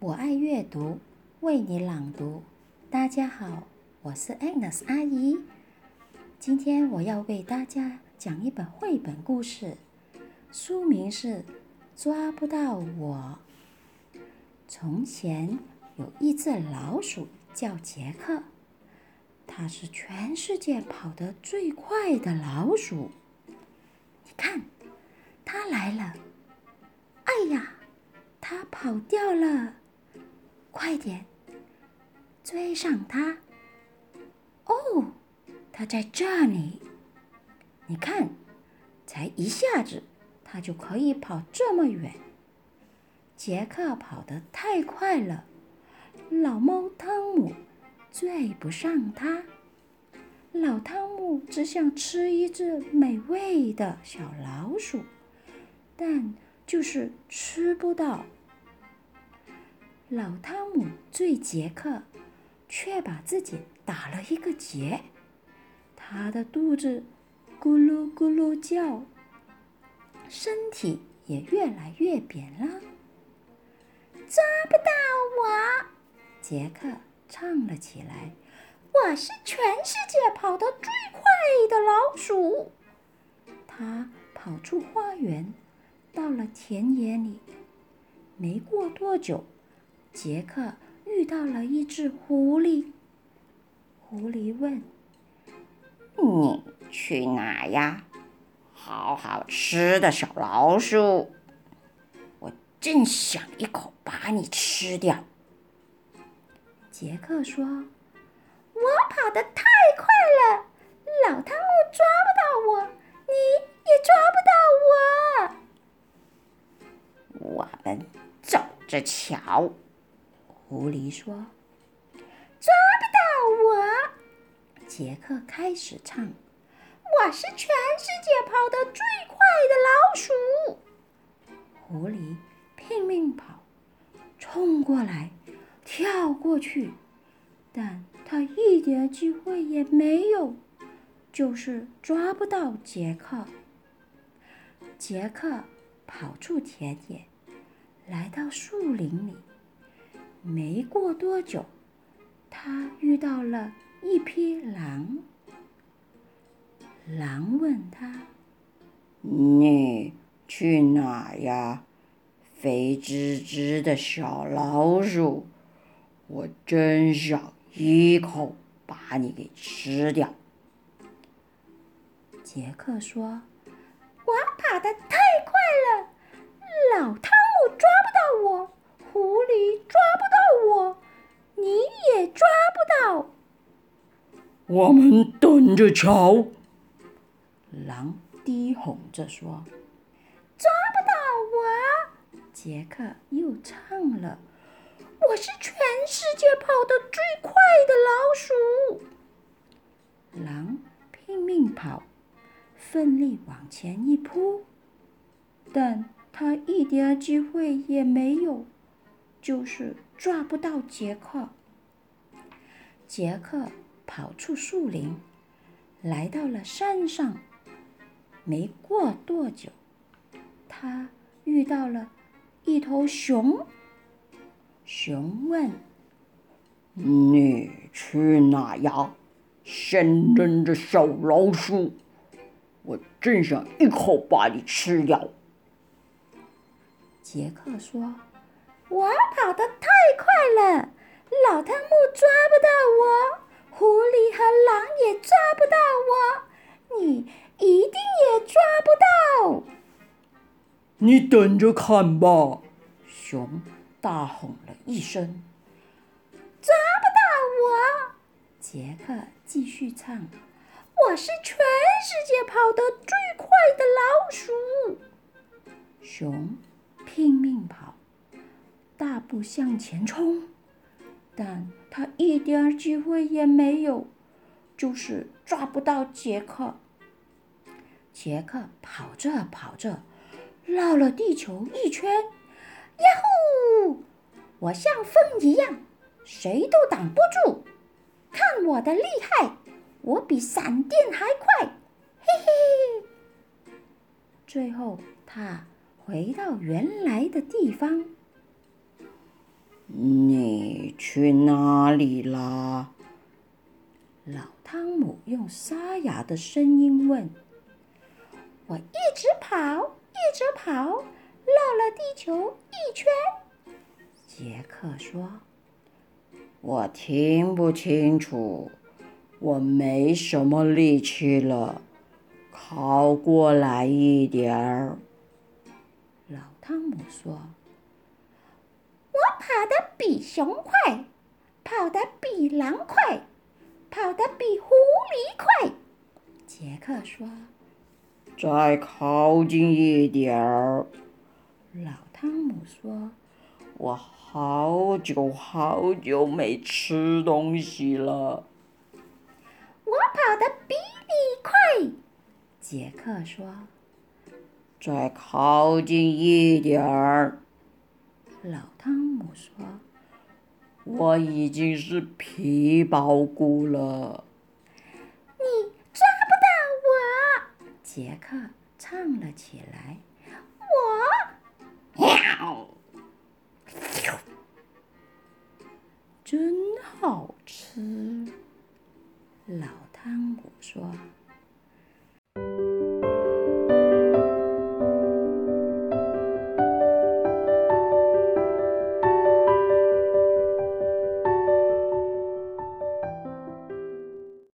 我爱阅读，为你朗读。大家好，我是 Agnes 阿姨。今天我要为大家讲一本绘本故事，书名是《抓不到我》。从前有一只老鼠叫杰克，它是全世界跑得最快的老鼠。你看，它来了！哎呀！它跑掉了，快点追上它！哦，它在这里。你看，才一下子，它就可以跑这么远。杰克跑得太快了，老猫汤姆追不上它。老汤姆只想吃一只美味的小老鼠，但就是吃不到。老汤姆追杰克，却把自己打了一个结，他的肚子咕噜咕噜叫，身体也越来越扁了。抓不到我，杰克唱了起来：“我是全世界跑得最快的老鼠。”他跑出花园，到了田野里，没过多久。杰克遇到了一只狐狸。狐狸问：“你去哪呀？好好吃的小老鼠，我正想一口把你吃掉。”杰克说：“我跑得太快了，老汤姆抓不到我，你也抓不到我。我们走着瞧。”狐狸说：“抓不到我。”杰克开始唱：“我是全世界跑得最快的老鼠。”狐狸拼命跑，冲过来，跳过去，但他一点机会也没有，就是抓不到杰克。杰克跑出田野，来到树林里。没过多久，他遇到了一匹狼。狼问他：“你去哪呀，肥滋滋的小老鼠？我真想一口把你给吃掉。”杰克说：“我跑得太快了，老汤我们等着瞧。狼低吼着说：“抓不到我。”杰克又唱了：“我是全世界跑得最快的老鼠。”狼拼命跑，奋力往前一扑，但他一点机会也没有。就是抓不到杰克。杰克跑出树林，来到了山上。没过多久，他遇到了一头熊。熊问：“你去哪呀，鲜嫩的小老鼠？我正想一口把你吃掉。”杰克说。我跑得太快了，老汤姆抓不到我，狐狸和狼也抓不到我，你一定也抓不到。你等着看吧！熊大吼了一声。抓不到我！杰克继续唱：“我是全世界跑得最快的老鼠。”熊拼命跑。大步向前冲，但他一点机会也没有，就是抓不到杰克。杰克跑着跑着，绕了地球一圈，呀呼！我像风一样，谁都挡不住。看我的厉害，我比闪电还快，嘿嘿。最后，他回到原来的地方。你。去哪里啦？老汤姆用沙哑的声音问：“我一直跑，一直跑，绕了地球一圈。”杰克说：“我听不清楚，我没什么力气了，靠过来一点儿。”老汤姆说：“跑得比熊快，跑得比狼快。”跑得比狐狸快，杰克说：“再靠近一点儿。”老汤姆说：“我好久好久没吃东西了。”我跑得比你快，杰克说：“再靠近一点儿。”老汤姆说。我已经是皮包骨了。你抓不到我，杰克唱了起来。我，喵，真好吃。老汤姆说：“